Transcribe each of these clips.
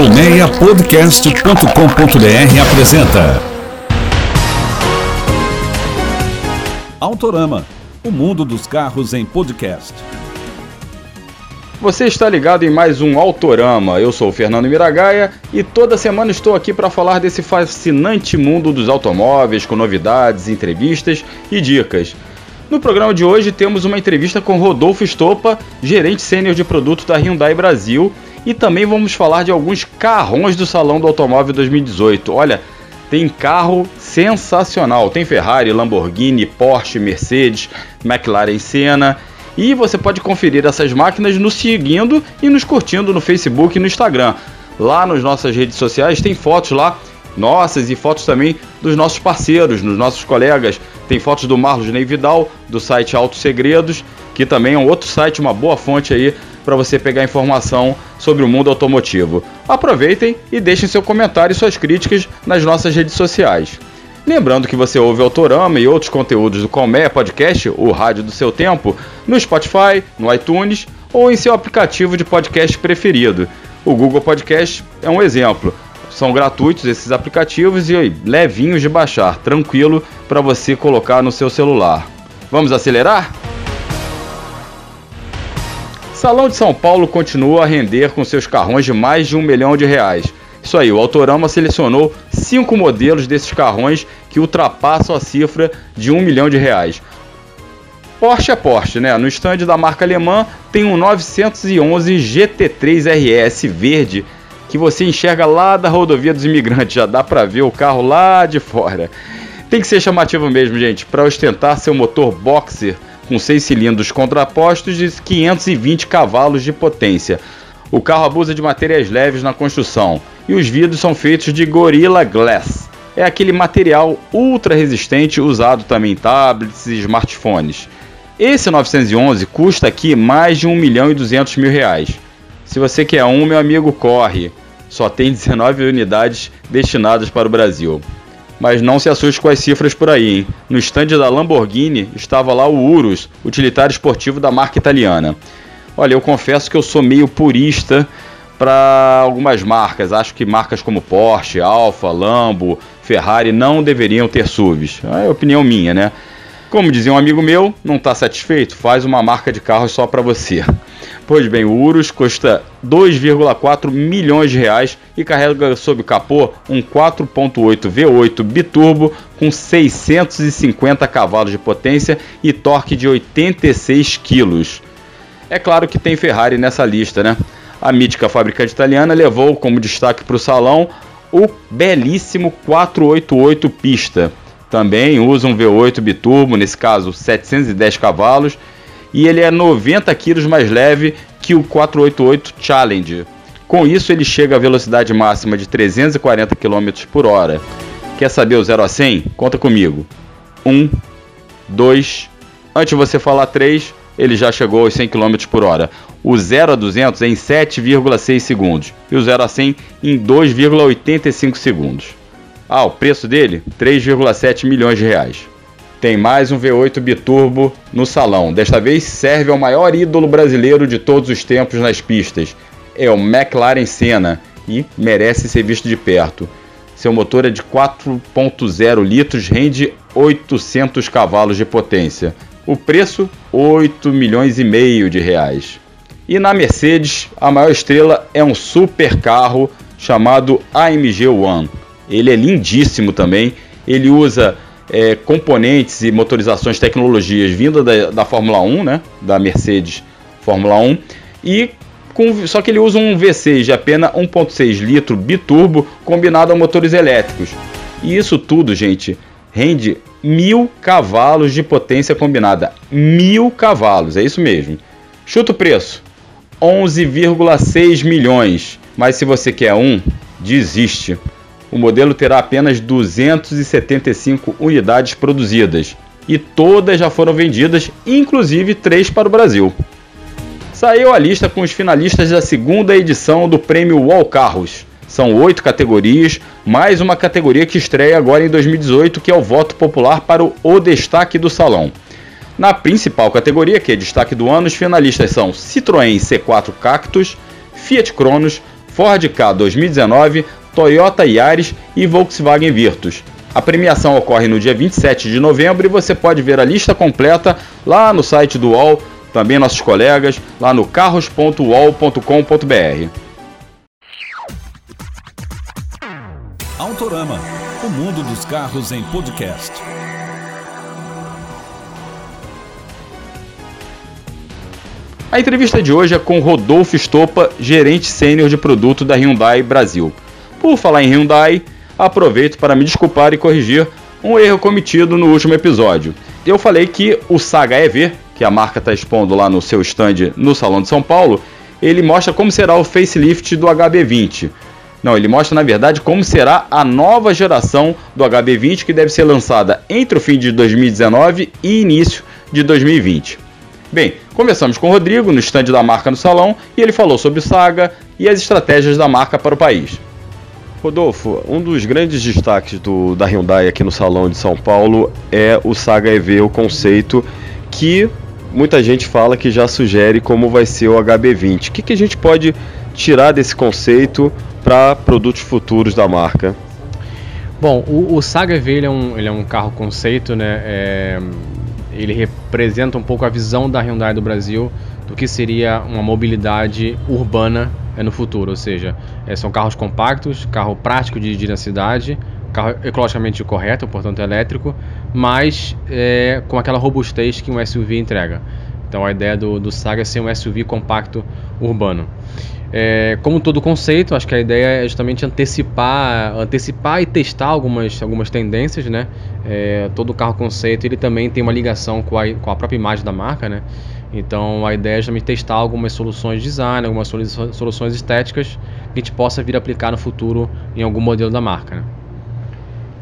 Colmeiapodcast.com.br apresenta Autorama, o mundo dos carros em podcast. Você está ligado em mais um Autorama. Eu sou o Fernando Miragaia e toda semana estou aqui para falar desse fascinante mundo dos automóveis, com novidades, entrevistas e dicas. No programa de hoje temos uma entrevista com Rodolfo Estopa, gerente sênior de produto da Hyundai Brasil, e também vamos falar de alguns carrões do Salão do Automóvel 2018. Olha, tem carro sensacional, tem Ferrari, Lamborghini, Porsche, Mercedes, McLaren Senna, e você pode conferir essas máquinas nos seguindo e nos curtindo no Facebook e no Instagram. Lá nas nossas redes sociais tem fotos lá nossas e fotos também dos nossos parceiros, dos nossos colegas. Tem fotos do Marlos Ney Vidal, do site Autos Segredos, que também é um outro site, uma boa fonte aí para você pegar informação sobre o mundo automotivo. Aproveitem e deixem seu comentário e suas críticas nas nossas redes sociais. Lembrando que você ouve Autorama e outros conteúdos do Colmeia Podcast, o rádio do seu tempo, no Spotify, no iTunes ou em seu aplicativo de podcast preferido. O Google Podcast é um exemplo. São gratuitos esses aplicativos e levinhos de baixar, tranquilo para você colocar no seu celular. Vamos acelerar? Salão de São Paulo continua a render com seus carrões de mais de um milhão de reais. Isso aí, o Autorama selecionou cinco modelos desses carrões que ultrapassam a cifra de um milhão de reais. Porsche é Porsche, né? No estande da marca alemã tem um 911 GT3 RS verde que você enxerga lá da rodovia dos imigrantes, já dá para ver o carro lá de fora. Tem que ser chamativo mesmo, gente, para ostentar seu motor boxer com 6 cilindros contrapostos de 520 cavalos de potência. O carro abusa de matérias leves na construção e os vidros são feitos de Gorilla Glass. É aquele material ultra resistente usado também em tablets e smartphones. Esse 911 custa aqui mais de 1 milhão e 200 mil reais. Se você quer um, meu amigo, corre só tem 19 unidades destinadas para o Brasil. Mas não se assuste com as cifras por aí, hein? No estande da Lamborghini estava lá o Urus, utilitário esportivo da marca italiana. Olha, eu confesso que eu sou meio purista para algumas marcas. Acho que marcas como Porsche, Alfa, Lambo, Ferrari não deveriam ter SUVs. É opinião minha, né? Como dizia um amigo meu, não está satisfeito? Faz uma marca de carros só para você. Pois bem, o Urus custa 2,4 milhões de reais e carrega sob o capô um 4.8 V8 biturbo com 650 cavalos de potência e torque de 86 quilos. É claro que tem Ferrari nessa lista, né? A mítica fabricante italiana levou como destaque para o salão o belíssimo 488 pista. Também usa um V8 biturbo, nesse caso 710 cavalos, e ele é 90 kg mais leve que o 488 Challenge. Com isso, ele chega à velocidade máxima de 340 km por hora. Quer saber o 0 a 100? Conta comigo. 1, 2, antes de você falar 3, ele já chegou aos 100 km por hora. O 0 a 200 é em 7,6 segundos e o 0 a 100 em 2,85 segundos. Ah, o preço dele? 3,7 milhões de reais. Tem mais um V8 biturbo no salão. Desta vez serve ao maior ídolo brasileiro de todos os tempos nas pistas. É o McLaren Senna e merece ser visto de perto. Seu motor é de 4.0 litros, rende 800 cavalos de potência. O preço, 8 milhões e meio de reais. E na Mercedes, a maior estrela é um super carro chamado AMG One. Ele é lindíssimo também. Ele usa é, componentes e motorizações, tecnologias vindas da, da Fórmula 1, né? Da Mercedes Fórmula 1. E com, só que ele usa um V6 de apenas 1.6 litro biturbo combinado a motores elétricos. E isso tudo, gente, rende mil cavalos de potência combinada. Mil cavalos, é isso mesmo. Chuta o preço: 11,6 milhões. Mas se você quer um, desiste o modelo terá apenas 275 unidades produzidas e todas já foram vendidas, inclusive três para o Brasil. Saiu a lista com os finalistas da segunda edição do Prêmio Wall Carros. São oito categorias, mais uma categoria que estreia agora em 2018, que é o voto popular para o, destaque do salão. Na principal categoria, que é destaque do ano, os finalistas são Citroën C4 Cactus, Fiat Cronos, Ford K 2019, Toyota Yaris e Volkswagen Virtus. A premiação ocorre no dia 27 de novembro e você pode ver a lista completa lá no site do UOL, também nossos colegas, lá no carros.uol.com.br. Autorama, o mundo dos carros em podcast. A entrevista de hoje é com Rodolfo Estopa, gerente sênior de produto da Hyundai Brasil. Por falar em Hyundai, aproveito para me desculpar e corrigir um erro cometido no último episódio. Eu falei que o Saga EV, que a marca está expondo lá no seu stand no Salão de São Paulo, ele mostra como será o facelift do HB20. Não, ele mostra na verdade como será a nova geração do HB20 que deve ser lançada entre o fim de 2019 e início de 2020. Bem, conversamos com o Rodrigo no stand da marca no salão e ele falou sobre o Saga e as estratégias da marca para o país. Rodolfo, um dos grandes destaques do, da Hyundai aqui no Salão de São Paulo é o Saga EV, o conceito que muita gente fala que já sugere como vai ser o HB20. O que, que a gente pode tirar desse conceito para produtos futuros da marca? Bom, o, o Saga EV ele é, um, ele é um carro conceito, né? É, ele representa um pouco a visão da Hyundai do Brasil do que seria uma mobilidade urbana é, no futuro, ou seja, é, são carros compactos, carro prático de dirigir na cidade, carro ecologicamente correto, portanto elétrico, mas é, com aquela robustez que um SUV entrega. Então a ideia do, do Saga é ser um SUV compacto urbano. É, como todo conceito, acho que a ideia é justamente antecipar, antecipar e testar algumas, algumas tendências, né? É, todo carro conceito ele também tem uma ligação com a, com a própria imagem da marca, né? Então a ideia é justamente testar algumas soluções de design, algumas soluções estéticas que a gente possa vir aplicar no futuro em algum modelo da marca. Né?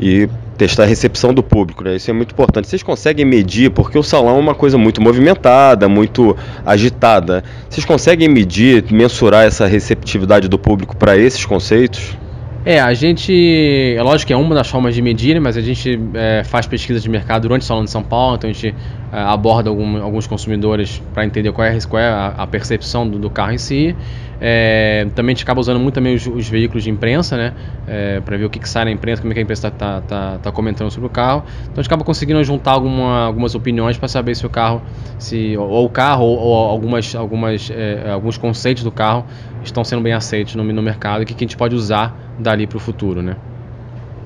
E testar a recepção do público, né? Isso é muito importante. Vocês conseguem medir, porque o salão é uma coisa muito movimentada, muito agitada. Vocês conseguem medir, mensurar essa receptividade do público para esses conceitos? É, a gente. É lógico que é uma das formas de medir, mas a gente é, faz pesquisa de mercado durante o Salão de São Paulo, então a gente aborda algum, alguns consumidores para entender qual é, qual é a, a percepção do, do, carro em si. É, também a gente acaba usando muito também os, os veículos de imprensa, né? É, para ver o que, que, sai na imprensa, como é que a imprensa está tá, tá, comentando sobre o carro. Então a gente acaba conseguindo juntar alguma, algumas opiniões para saber se o carro, se ou o carro ou, ou algumas, algumas, é, alguns conceitos do carro estão sendo bem aceitos no, no mercado e o que, que a gente pode usar dali para o futuro, né?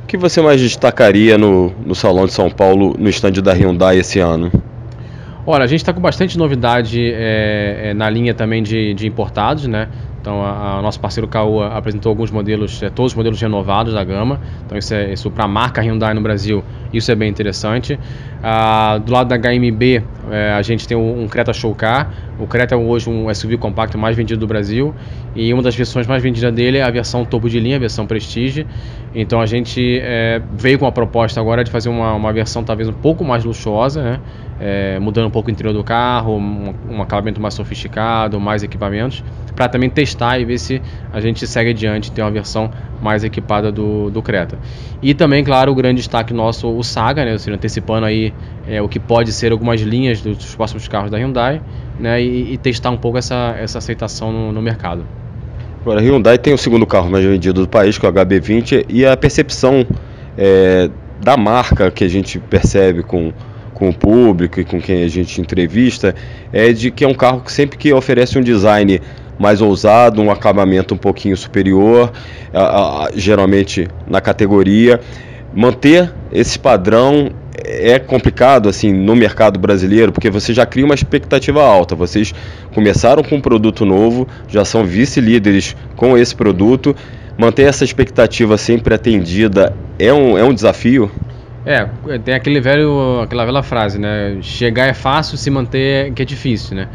O que você mais destacaria no, no Salão de São Paulo, no estande da Hyundai esse ano? Olha, a gente está com bastante novidade é, na linha também de, de importados, né? Então, a, a nosso parceiro Caoa apresentou alguns modelos, é, todos os modelos renovados da gama. Então, isso é isso para a marca Hyundai no Brasil, isso é bem interessante. Ah, do lado da HMB, é, a gente tem um, um Creta Show Car. O Creta é hoje um SUV compacto mais vendido do Brasil e uma das versões mais vendidas dele é a versão topo de linha, a versão Prestige. Então, a gente é, veio com a proposta agora de fazer uma, uma versão talvez um pouco mais luxuosa, né? é, mudando um pouco o interior do carro, um, um acabamento mais sofisticado, mais equipamentos, para também testar e ver se a gente segue adiante e tem uma versão mais equipada do, do Creta. E também, claro, o grande destaque nosso, o Saga, né, seja, antecipando aí é, o que pode ser algumas linhas dos próximos carros da Hyundai, né, e, e testar um pouco essa, essa aceitação no, no mercado. Agora, a Hyundai tem o segundo carro mais vendido do país, que é o HB20, e a percepção é, da marca que a gente percebe com com o público e com quem a gente entrevista é de que é um carro que sempre que oferece um design mais ousado, um acabamento um pouquinho superior, geralmente na categoria, manter esse padrão é complicado assim no mercado brasileiro porque você já cria uma expectativa alta. Vocês começaram com um produto novo, já são vice-líderes com esse produto. Manter essa expectativa sempre atendida é um, é um desafio? É, tem aquele velho, aquela velha frase, né? Chegar é fácil, se manter que é difícil, né?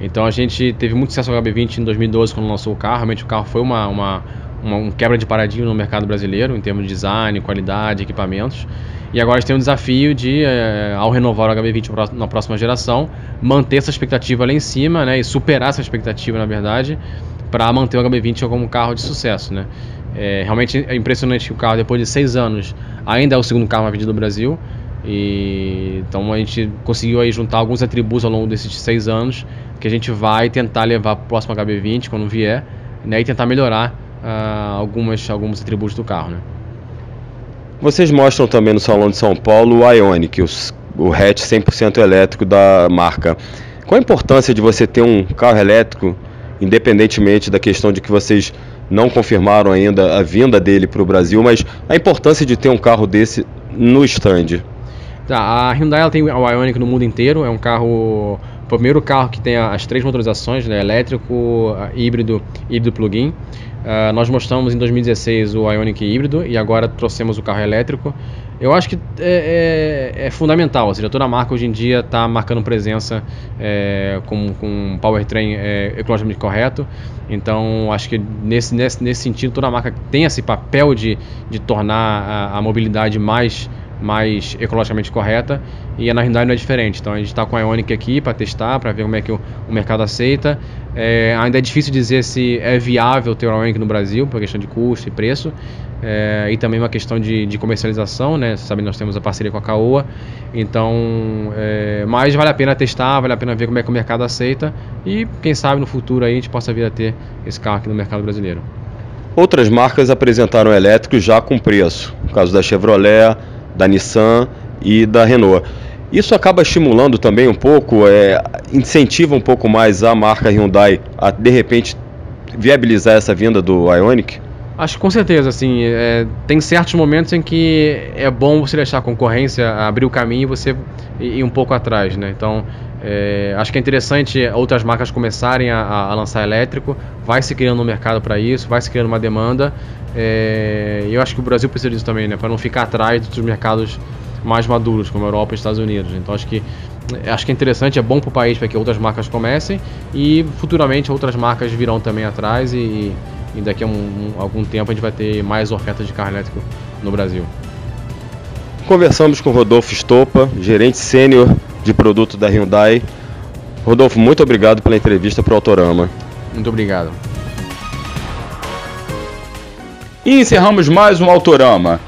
Então a gente teve muito sucesso no HB20 em 2012 quando lançou o carro. Realmente o carro foi uma, uma, uma um quebra de paradigma no mercado brasileiro em termos de design, qualidade, equipamentos. E agora a gente tem um desafio de, é, ao renovar o HB20 na próxima geração, manter essa expectativa lá em cima, né? E superar essa expectativa, na verdade, para manter o HB20 como um carro de sucesso, né? É, realmente é impressionante que o carro, depois de seis anos, ainda é o segundo carro mais vendido do Brasil. E, então a gente conseguiu aí juntar alguns atributos ao longo desses seis anos que a gente vai tentar levar para o próximo HB20 quando vier né, e tentar melhorar uh, algumas, alguns atributos do carro. Né? Vocês mostram também no Salão de São Paulo o Ionic, os, o hatch 100% elétrico da marca. Qual a importância de você ter um carro elétrico, independentemente da questão de que vocês não confirmaram ainda a vinda dele para o Brasil, mas a importância de ter um carro desse no stand? Tá, a Hyundai ela tem o Ioniq no mundo inteiro, é um carro, o primeiro carro que tem as três motorizações, né, elétrico, híbrido, híbrido plug-in. Uh, nós mostramos em 2016 o Ioniq híbrido e agora trouxemos o carro elétrico. Eu acho que é, é, é fundamental, ou seja, toda a marca hoje em dia está marcando presença é, com, com um powertrain é, ecologicamente correto. Então, acho que nesse, nesse, nesse sentido, toda a marca tem esse papel de, de tornar a, a mobilidade mais mais ecologicamente correta e a na Hyundai não é diferente. Então a gente está com a Ioniq aqui para testar, para ver como é que o, o mercado aceita. É, ainda é difícil dizer se é viável ter o Ioniq no Brasil, por questão de custo e preço. É, e também uma questão de, de comercialização, né? Você sabe, nós temos a parceria com a Caoa, então, é, mas vale a pena testar, vale a pena ver como é que o mercado aceita e quem sabe no futuro aí a gente possa vir a ter esse carro aqui no mercado brasileiro. Outras marcas apresentaram elétricos já com preço, no caso da Chevrolet, da Nissan e da Renault. Isso acaba estimulando também um pouco, é, incentiva um pouco mais a marca Hyundai a de repente viabilizar essa vinda do Ioniq? Acho que com certeza, assim, é, tem certos momentos em que é bom você deixar a concorrência abrir o caminho e você ir um pouco atrás, né? Então, é, acho que é interessante outras marcas começarem a, a lançar elétrico, vai se criando um mercado para isso, vai se criando uma demanda. É, eu acho que o Brasil precisa disso também, né? Para não ficar atrás dos mercados mais maduros, como a Europa e Estados Unidos. Então acho que acho que é interessante, é bom para o país para que outras marcas comecem e futuramente outras marcas virão também atrás e, e daqui a um, um, algum tempo a gente vai ter mais ofertas de carro elétrico no Brasil. Conversamos com Rodolfo Stopa, gerente sênior de produto da Hyundai. Rodolfo, muito obrigado pela entrevista para o Autorama. Muito obrigado. E encerramos mais um Autorama.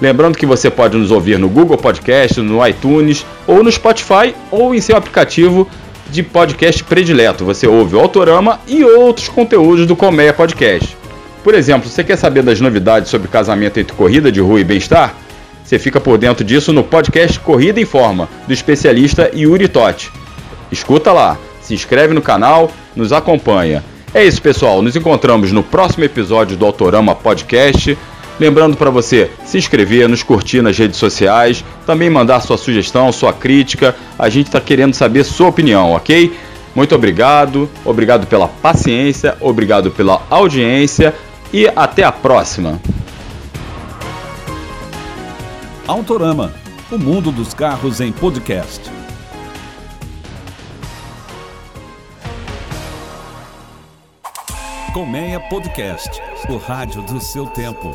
Lembrando que você pode nos ouvir no Google Podcast, no iTunes ou no Spotify ou em seu aplicativo de podcast predileto. Você ouve o Autorama e outros conteúdos do Colmeia Podcast. Por exemplo, você quer saber das novidades sobre casamento entre corrida de rua e bem-estar? Você fica por dentro disso no podcast Corrida em Forma, do especialista Yuri Totti. Escuta lá, se inscreve no canal, nos acompanha. É isso, pessoal. Nos encontramos no próximo episódio do Autorama Podcast. Lembrando para você se inscrever, nos curtir nas redes sociais, também mandar sua sugestão, sua crítica. A gente está querendo saber sua opinião, ok? Muito obrigado, obrigado pela paciência, obrigado pela audiência e até a próxima. Autorama, o mundo dos carros em podcast. Colmeia Podcast, o rádio do seu tempo.